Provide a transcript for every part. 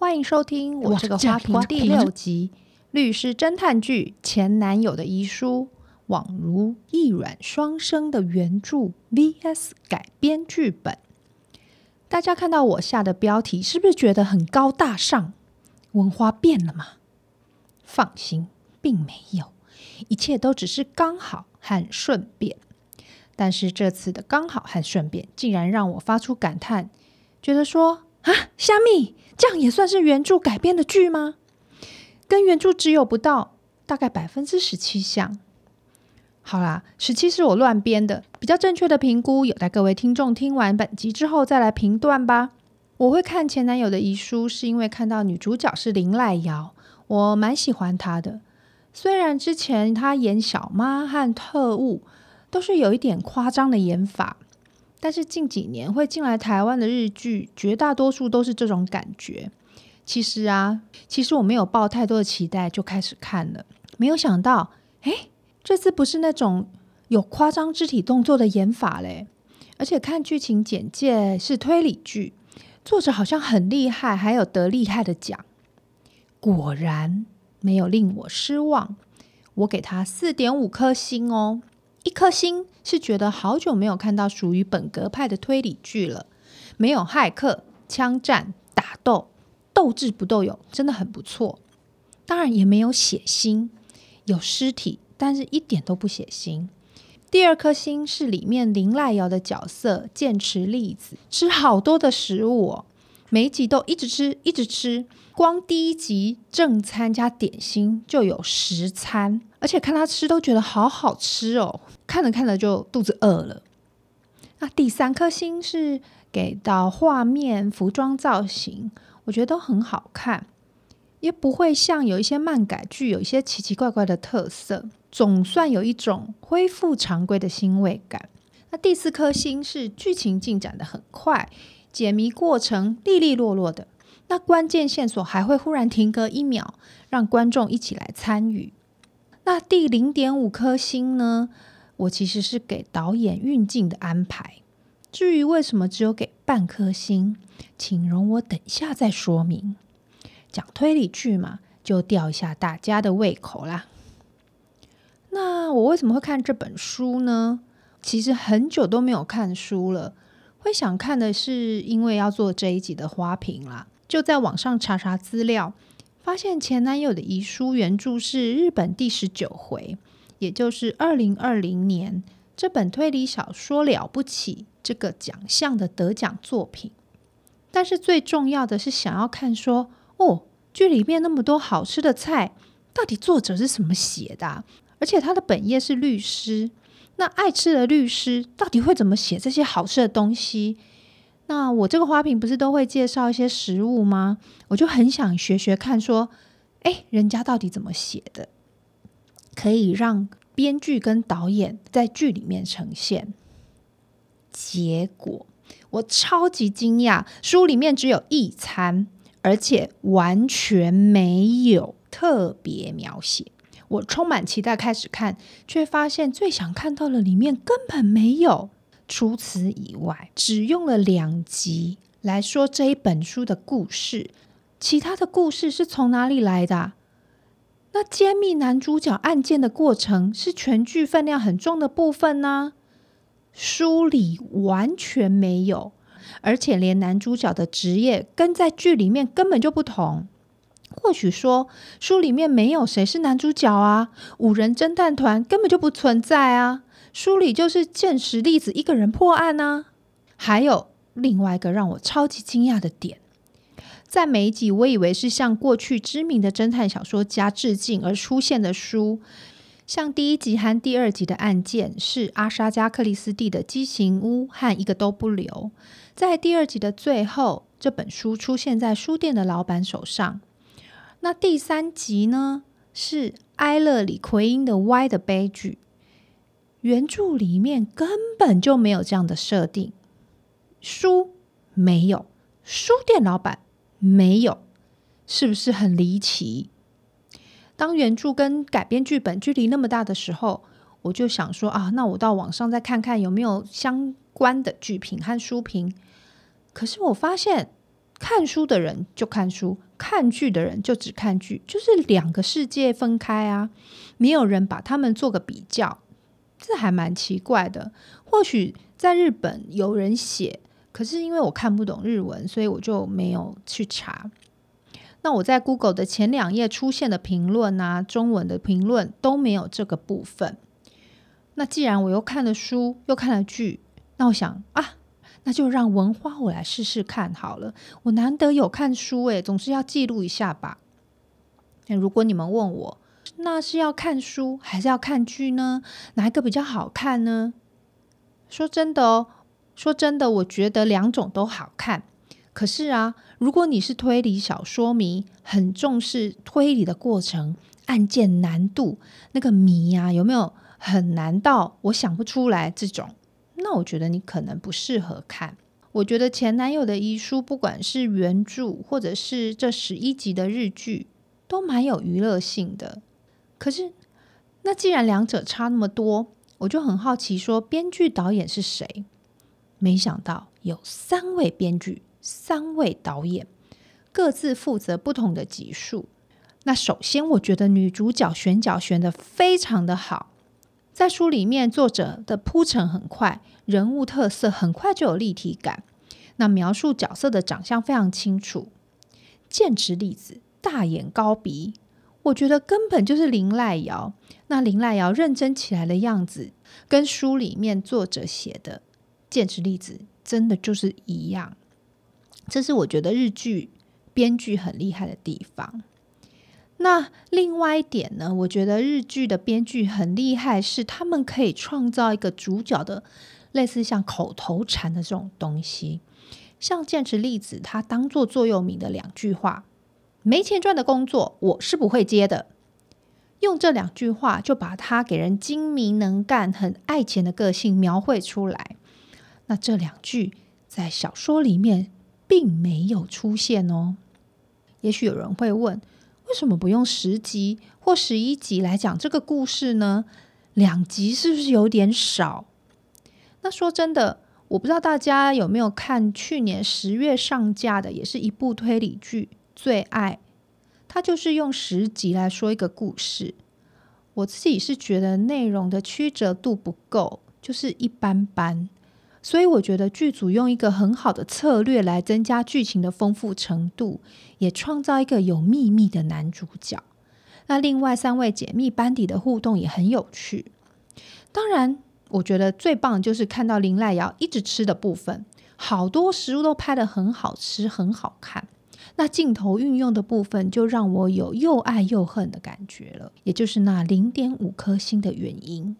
欢迎收听我这个花瓶第六集《律师侦探剧前男友的遗书》，宛如一卵双生的原著 vs 改编剧本。大家看到我下的标题，是不是觉得很高大上？文花变了吗？放心，并没有，一切都只是刚好和顺便。但是这次的刚好和顺便，竟然让我发出感叹，觉得说啊，虾米，这样也算是原著改编的剧吗？跟原著只有不到大概百分之十七像。好啦，十七是我乱编的，比较正确的评估有待各位听众听完本集之后再来评断吧。我会看前男友的遗书，是因为看到女主角是林濑瑶，我蛮喜欢她的。虽然之前她演小妈和特务。都是有一点夸张的演法，但是近几年会进来台湾的日剧，绝大多数都是这种感觉。其实啊，其实我没有抱太多的期待就开始看了，没有想到，诶，这次不是那种有夸张肢体动作的演法嘞，而且看剧情简介是推理剧，作者好像很厉害，还有得厉害的奖。果然没有令我失望，我给他四点五颗星哦。一颗星是觉得好久没有看到属于本格派的推理剧了，没有骇客、枪战、打斗，斗智不斗勇，真的很不错。当然也没有血腥，有尸体，但是一点都不血腥。第二颗星是里面林濑瑶的角色剑持丽子，吃好多的食物哦，每一集都一直吃，一直吃。光第一集正餐加点心就有十餐。而且看他吃都觉得好好吃哦，看着看着就肚子饿了。那第三颗星是给到画面、服装造型，我觉得都很好看，也不会像有一些漫改剧有一些奇奇怪怪的特色，总算有一种恢复常规的欣慰感。那第四颗星是剧情进展得很快，解谜过程利利落落的，那关键线索还会忽然停格一秒，让观众一起来参与。那第零点五颗星呢？我其实是给导演运镜的安排。至于为什么只有给半颗星，请容我等下再说明。讲推理剧嘛，就吊一下大家的胃口啦。那我为什么会看这本书呢？其实很久都没有看书了，会想看的是因为要做这一集的花瓶啦，就在网上查查资料。发现前男友的遗书原著是日本第十九回，也就是二零二零年这本推理小说了不起这个奖项的得奖作品。但是最重要的是想要看说，哦，剧里面那么多好吃的菜，到底作者是怎么写的？而且他的本业是律师，那爱吃的律师到底会怎么写这些好吃的东西？那我这个花瓶不是都会介绍一些食物吗？我就很想学学看，说，哎，人家到底怎么写的，可以让编剧跟导演在剧里面呈现。结果我超级惊讶，书里面只有一餐，而且完全没有特别描写。我充满期待开始看，却发现最想看到的里面根本没有。除此以外，只用了两集来说这一本书的故事，其他的故事是从哪里来的？那揭秘男主角案件的过程是全剧分量很重的部分呢？书里完全没有，而且连男主角的职业跟在剧里面根本就不同。或许说书里面没有谁是男主角啊，五人侦探团根本就不存在啊。书里就是剑持丽子一个人破案呢、还有另外一个让我超级惊讶的点，在每一集我以为是向过去知名的侦探小说家致敬而出现的书，像第一集和第二集的案件是阿莎加克里斯蒂的畸形屋和一个都不留，在第二集的最后，这本书出现在书店的老板手上。那第三集呢，是埃勒里奎因的 Y 的悲剧。原著里面根本就没有这样的设定，书没有，书店老板没有，是不是很离奇？当原著跟改编剧本距离那么大的时候，我就想说啊，那我到网上再看看有没有相关的剧评和书评。可是我发现看书的人就看书，看剧的人就只看剧，就是两个世界分开啊，没有人把他们做个比较，这还蛮奇怪的。或许在日本有人写，可是因为我看不懂日文，所以我就没有去查。那我在 Google 的前两页出现的评论啊，中文的评论都没有这个部分。那既然我又看了书，又看了剧，那我想啊。那就让文花我来试试看好了。我难得有看书诶，总是要记录一下吧。那如果你们问我，那是要看书还是要看剧呢？哪一个比较好看呢？说真的哦，说真的，我觉得两种都好看。可是啊，如果你是推理小说迷，很重视推理的过程、案件难度，那个谜啊，有没有很难到我想不出来这种？那我觉得你可能不适合看。我觉得前男友的遗书，不管是原著或者是这十一集的日剧，都蛮有娱乐性的。可是，那既然两者差那么多，我就很好奇，说编剧导演是谁？没想到有三位编剧，三位导演，各自负责不同的集数。那首先，我觉得女主角选角选得非常的好。在书里面，作者的铺陈很快，人物特色很快就有立体感。那描述角色的长相非常清楚。剑持丽子大眼高鼻，我觉得根本就是林濑遥。那林濑遥认真起来的样子，跟书里面作者写的剑持丽子真的就是一样。这是我觉得日剧编剧很厉害的地方。那另外一点呢，我觉得日剧的编剧很厉害，是他们可以创造一个主角的类似像口头禅的这种东西，像剑持粒子他当做座右铭的两句话：“没钱赚的工作我是不会接的。”用这两句话就把他给人精明能干、很爱钱的个性描绘出来。那这两句在小说里面并没有出现哦。也许有人会问。为什么不用十集或十一集来讲这个故事呢？两集是不是有点少？那说真的，我不知道大家有没有看去年十月上架的，也是一部推理剧《最爱》，它就是用十集来说一个故事。我自己是觉得内容的曲折度不够，就是一般般。所以我觉得剧组用一个很好的策略来增加剧情的丰富程度，也创造一个有秘密的男主角。那另外三位解密班底的互动也很有趣。当然，我觉得最棒就是看到林濑遥一直吃的部分，好多食物都拍得很好吃、很好看。那镜头运用的部分就让我有又爱又恨的感觉了，也就是那零点五颗星的原因。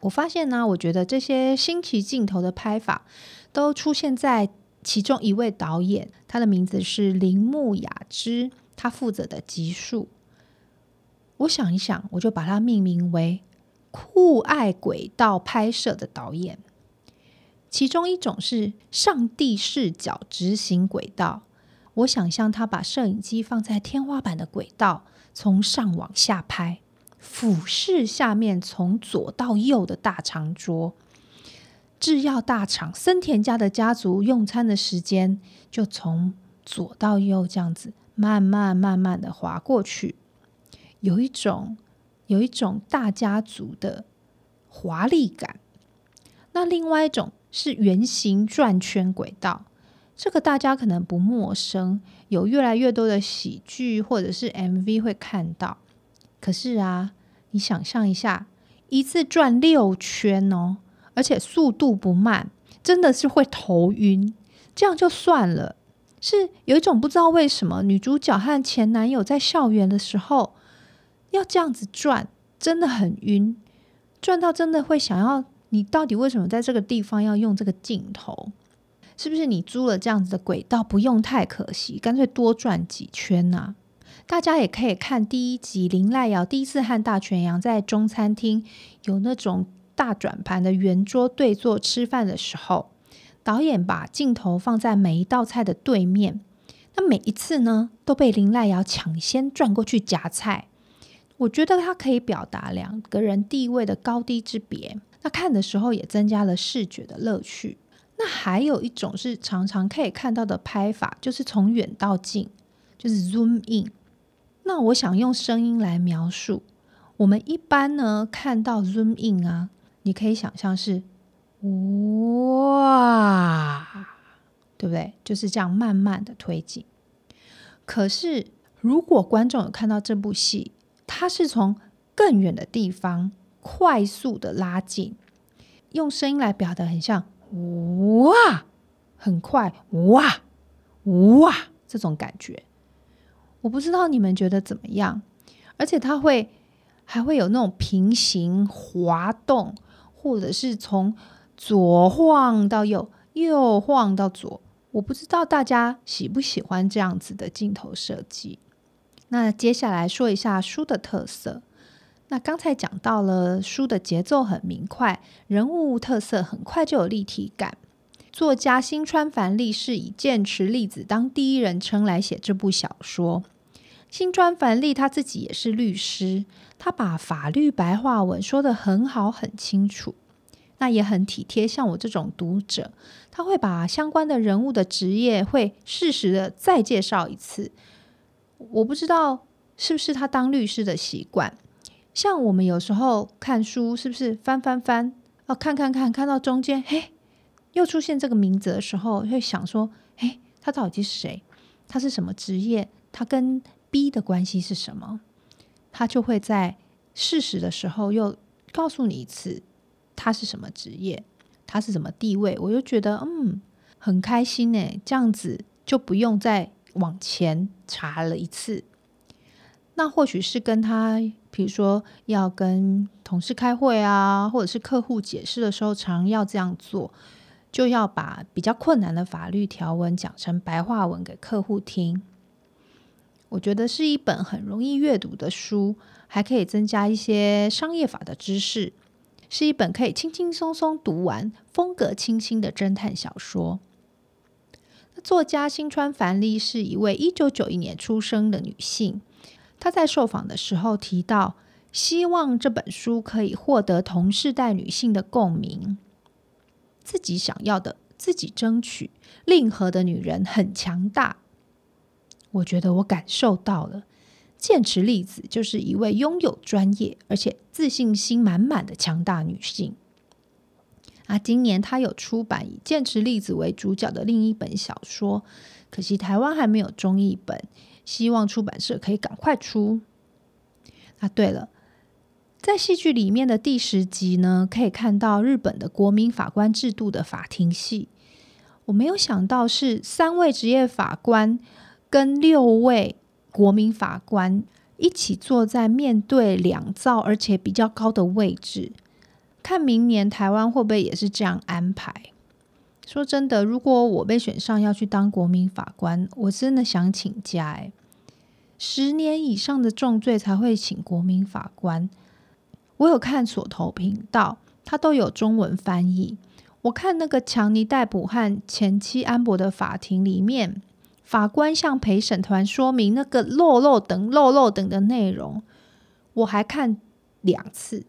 我发现呢，我觉得这些新奇镜头的拍法都出现在其中一位导演，他的名字是铃木雅之，他负责的集数。我想一想，我就把它命名为“酷爱轨道拍摄的导演”。其中一种是上帝视角执行轨道，我想象他把摄影机放在天花板的轨道，从上往下拍。俯视下面从左到右的大长桌，制药大厂森田家的家族用餐的时间，就从左到右这样子慢慢慢慢的滑过去，有一种有一种大家族的华丽感。那另外一种是圆形转圈轨道，这个大家可能不陌生，有越来越多的喜剧或者是 MV 会看到。可是啊，你想象一下，一次转六圈哦，而且速度不慢，真的是会头晕。这样就算了，是有一种不知道为什么女主角和前男友在校园的时候要这样子转，真的很晕，转到真的会想要，你到底为什么在这个地方要用这个镜头？是不是你租了这样子的轨道不用太可惜，干脆多转几圈呢？大家也可以看第一集，林濑遥第一次和大泉洋在中餐厅有那种大转盘的圆桌对坐吃饭的时候，导演把镜头放在每一道菜的对面，那每一次呢都被林濑遥抢先转过去夹菜。我觉得它可以表达两个人地位的高低之别，那看的时候也增加了视觉的乐趣。那还有一种是常常可以看到的拍法，就是从远到近，就是 zoom in。那我想用声音来描述。我们一般呢看到 zoom in 啊，你可以想象是哇，对不对？就是这样慢慢的推进。可是如果观众有看到这部戏，它是从更远的地方快速的拉近，用声音来表达，很像哇，很快哇哇这种感觉。我不知道你们觉得怎么样，而且它会。还会有那种平行滑动，或者是从左晃到右，右晃到左。我不知道大家喜不喜欢这样子的镜头设计。那接下来说一下书的特色。那刚才讲到了书的节奏很明快，人物特色很快就有立体感。作家新川繁利是以剑持丽子当第一人称来写这部小说。新川繁利他自己也是律师。他把法律白话文说得很好，很清楚，那也很体贴。像我这种读者，他会把相关的人物的职业会适时的再介绍一次。我不知道是不是他当律师的习惯。像我们有时候看书，是不是翻翻翻，哦，看看看，看到中间，嘿，又出现这个名字的时候，会想说，诶，他到底是谁？他是什么职业？他跟 B 的关系是什么？他就会在适时的时候又告诉你一次，他是什么职业，他是什么地位，我就觉得嗯很开心呢。这样子就不用再往前查了一次。那或许是跟他，比如说要跟同事开会啊，或者是客户解释的时候，常要这样做，就要把比较困难的法律条文讲成白话文给客户听。我觉得是一本很容易阅读的书，还可以增加一些商业法的知识，是一本可以轻轻松松读完、风格清新的侦探小说。作家新川繁丽是一位一九九一年出生的女性，她在受访的时候提到，希望这本书可以获得同世代女性的共鸣，自己想要的自己争取，令和的女人很强大。我觉得我感受到了，剑持丽子就是一位拥有专业而且自信心满满的强大女性。啊，今年她有出版以剑持丽子为主角的另一本小说，可惜台湾还没有中译本，希望出版社可以赶快出。啊，对了，在戏剧里面的第十集呢，可以看到日本的国民法官制度的法庭戏。我没有想到是三位职业法官。跟六位国民法官一起坐在面对两造而且比较高的位置，看明年台湾会不会也是这样安排？说真的，如果我被选上要去当国民法官，我真的想请假诶，十年以上的重罪才会请国民法官。我有看所投频道，它都有中文翻译。我看那个强尼戴普和前妻安博的法庭里面。法官向陪审团说明那个漏漏等漏漏等的内容，我还看两次，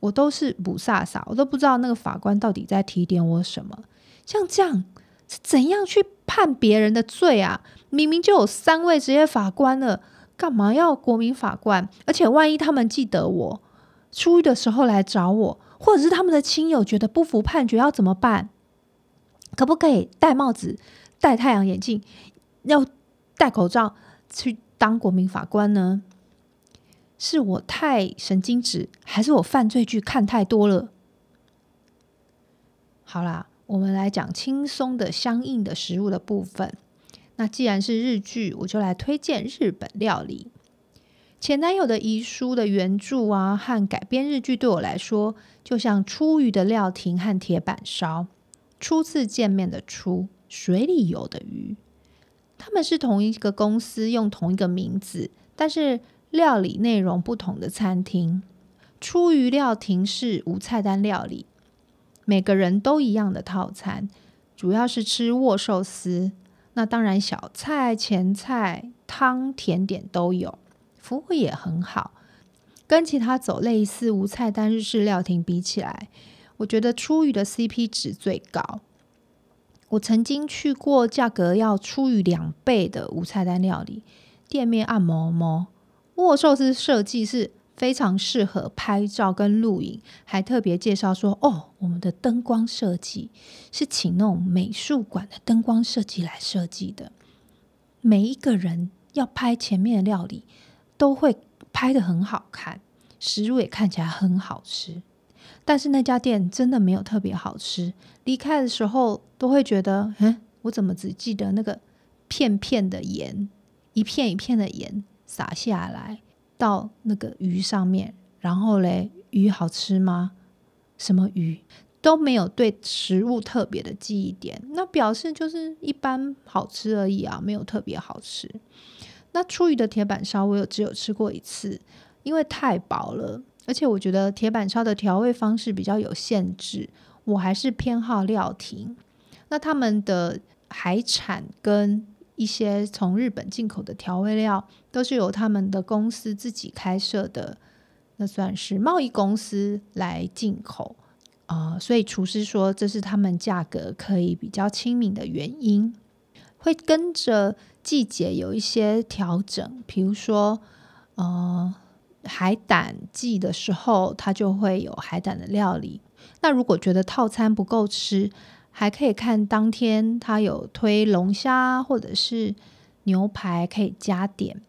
我都是雾煞煞，我都不知道那个法官到底在提点我什么。像这样是怎样去判别人的罪啊？明明就有三位职业法官了，干嘛要国民法官？而且万一他们记得我出狱的时候来找我，或者是他们的亲友觉得不服判决要怎么办？可不可以戴帽子、戴太阳眼镜？要戴口罩去当国民法官呢？是我太神经质，还是我犯罪剧看太多了？好啦，我们来讲轻松的、相应的食物的部分。那既然是日剧，我就来推荐日本料理。前男友的遗书的原著啊，和改编日剧对我来说，就像出鱼的料亭和铁板烧。初次见面的初，水里游的鱼。他们是同一个公司，用同一个名字，但是料理内容不同的餐厅。出鱼料亭是无菜单料理，每个人都一样的套餐，主要是吃握寿司。那当然，小菜、前菜、汤、甜点都有，服务也很好。跟其他走类似无菜单日式料亭比起来，我觉得出鱼的 CP 值最高。我曾经去过价格要出于两倍的无菜单料理店面按摩摩，握寿司设计是非常适合拍照跟录影，还特别介绍说哦，我们的灯光设计是请那种美术馆的灯光设计来设计的，每一个人要拍前面的料理都会拍得很好看，食物也看起来很好吃。但是那家店真的没有特别好吃，离开的时候都会觉得，嗯，我怎么只记得那个片片的盐，一片一片的盐撒下来到那个鱼上面，然后嘞，鱼好吃吗？什么鱼都没有，对食物特别的记忆点，那表示就是一般好吃而已啊，没有特别好吃。那出鱼的铁板烧我有只有吃过一次，因为太薄了。而且我觉得铁板烧的调味方式比较有限制，我还是偏好料亭。那他们的海产跟一些从日本进口的调味料，都是由他们的公司自己开设的，那算是贸易公司来进口啊、所以厨师说这是他们价格可以比较亲民的原因，会跟着季节有一些调整，比如说呃。海胆季的时候，它就会有海胆的料理。那如果觉得套餐不够吃，还可以看当天它有推龙虾或者是牛排，可以加点。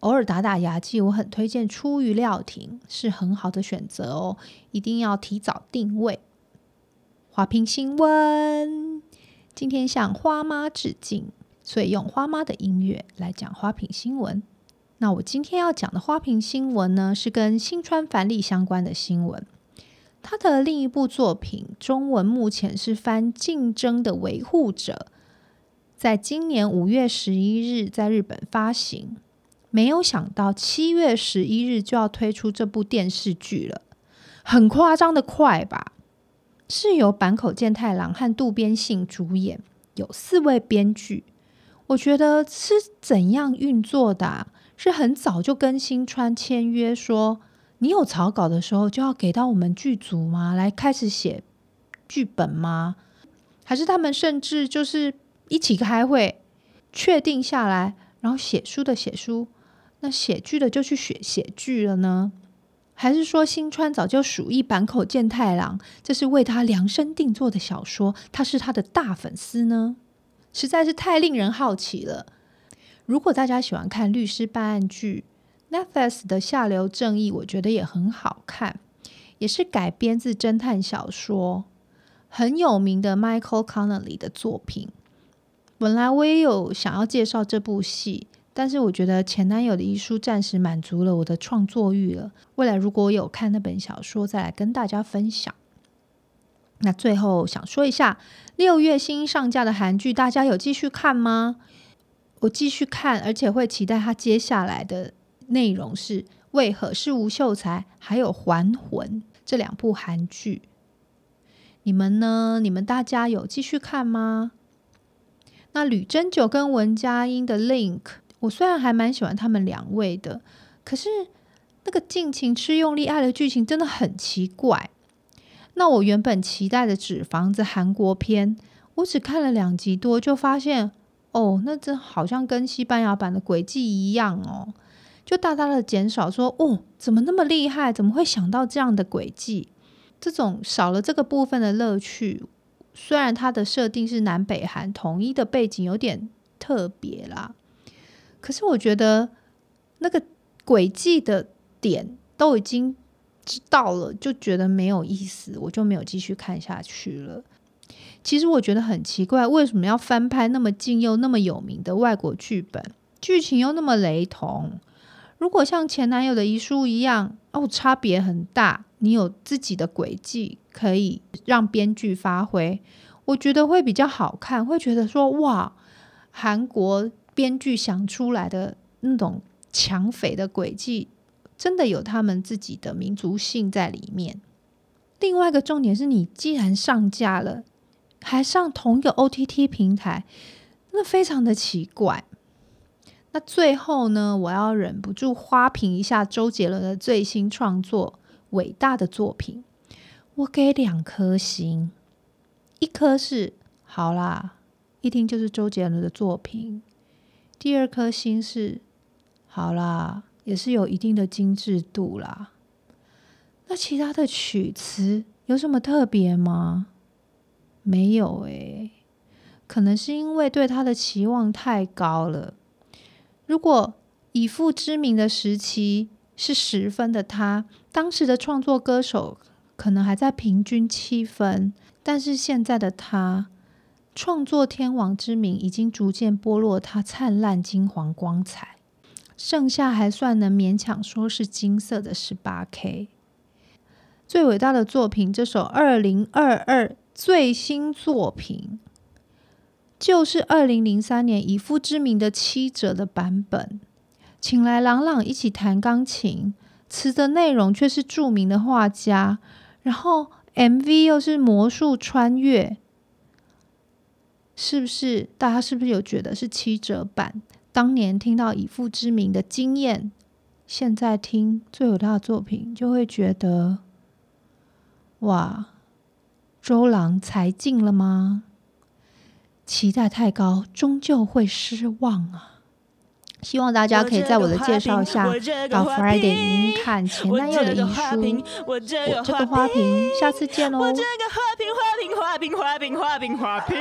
偶尔打打牙祭，我很推荐出鱼料亭，是很好的选择哦。一定要提早定位。花瓶新闻，今天向花妈致敬，所以用花妈的音乐来讲花瓶新闻。那我今天要讲的花瓶新闻呢，是跟新川帆立相关的新闻。他的另一部作品中文目前是翻《竞争的维护者》，在今年五月十一日在日本发行。没有想到七月十一日就要推出这部电视剧了，很夸张的快吧？是由坂口健太郎和渡边信主演，有四位编剧。我觉得是怎样运作的？是很早就跟新川签约说，你有草稿的时候就要给到我们剧组吗？来开始写剧本吗？还是他们甚至就是一起开会，确定下来，然后写书的写书，那写剧的就去写写剧了呢？还是说新川早就属意坂口健太郎，这是为他量身定做的小说，他是他的大粉丝呢？实在是太令人好奇了。如果大家喜欢看律师办案剧，Netflix 的《下流正义》我觉得也很好看，也是改编自侦探小说，很有名的 Michael Connelly 的作品。本来我也有想要介绍这部戏，但是我觉得前男友的遗书暂时满足了我的创作欲了。未来如果我有看那本小说，再来跟大家分享。那最后想说一下，六月新上架的韩剧，大家有继续看吗？我继续看，而且会期待它接下来的内容是为何是吴秀才，还有还魂这两部韩剧。你们呢？你们大家有继续看吗？那吕珍九跟文佳音的 Link，我虽然还蛮喜欢他们两位的，可是那个尽情吃用力爱的剧情真的很奇怪。那我原本期待的纸房子韩国篇，我只看了两集多就发现。哦，那这好像跟西班牙版的诡计一样哦，就大大的减少说哦，怎么那么厉害？怎么会想到这样的诡计？这种少了这个部分的乐趣。虽然它的设定是南北韩统一的背景，有点特别啦，可是我觉得那个轨迹的点都已经知道了，就觉得没有意思，我就没有继续看下去了。其实我觉得很奇怪，为什么要翻拍那么近又那么有名的外国剧本，剧情又那么雷同？如果像前男友的遗书一样，哦，差别很大，你有自己的轨迹可以让编剧发挥，我觉得会比较好看，会觉得说哇，韩国编剧想出来的那种抢匪的轨迹，真的有他们自己的民族性在里面。另外一个重点是你既然上架了。还上同一个 OTT 平台，那非常的奇怪。那最后呢，我要忍不住花评一下周杰伦的最新创作《伟大的作品》，我给两颗星，一颗是好啦，一听就是周杰伦的作品。第二颗星是好啦，也是有一定的精致度啦。那其他的曲词有什么特别吗？没有诶，可能是因为对他的期望太高了。如果以父之名的时期是十分的他，当时的创作歌手可能还在平均七分，但是现在的他，创作天王之名已经逐渐剥落他灿烂金黄光彩，剩下还算能勉强说是金色的十八 K。最伟大的作品，这首二零二二最新作品，就是二零零三年以父之名的七折的版本，请来朗朗一起弹钢琴，词的内容却是著名的画家，然后 MV 又是魔术穿越，是不是？大家是不是有觉得是七折版？当年听到以父之名的经验，现在听最伟大的作品，就会觉得。哇，周郎才尽了吗？期待太高，终究会失望啊！希望大家可以在我的介绍下到 Friday 影音看前男友的遗书。我这个花瓶，下次见喽！我这个花瓶，花瓶，花瓶，花瓶，花瓶，花瓶。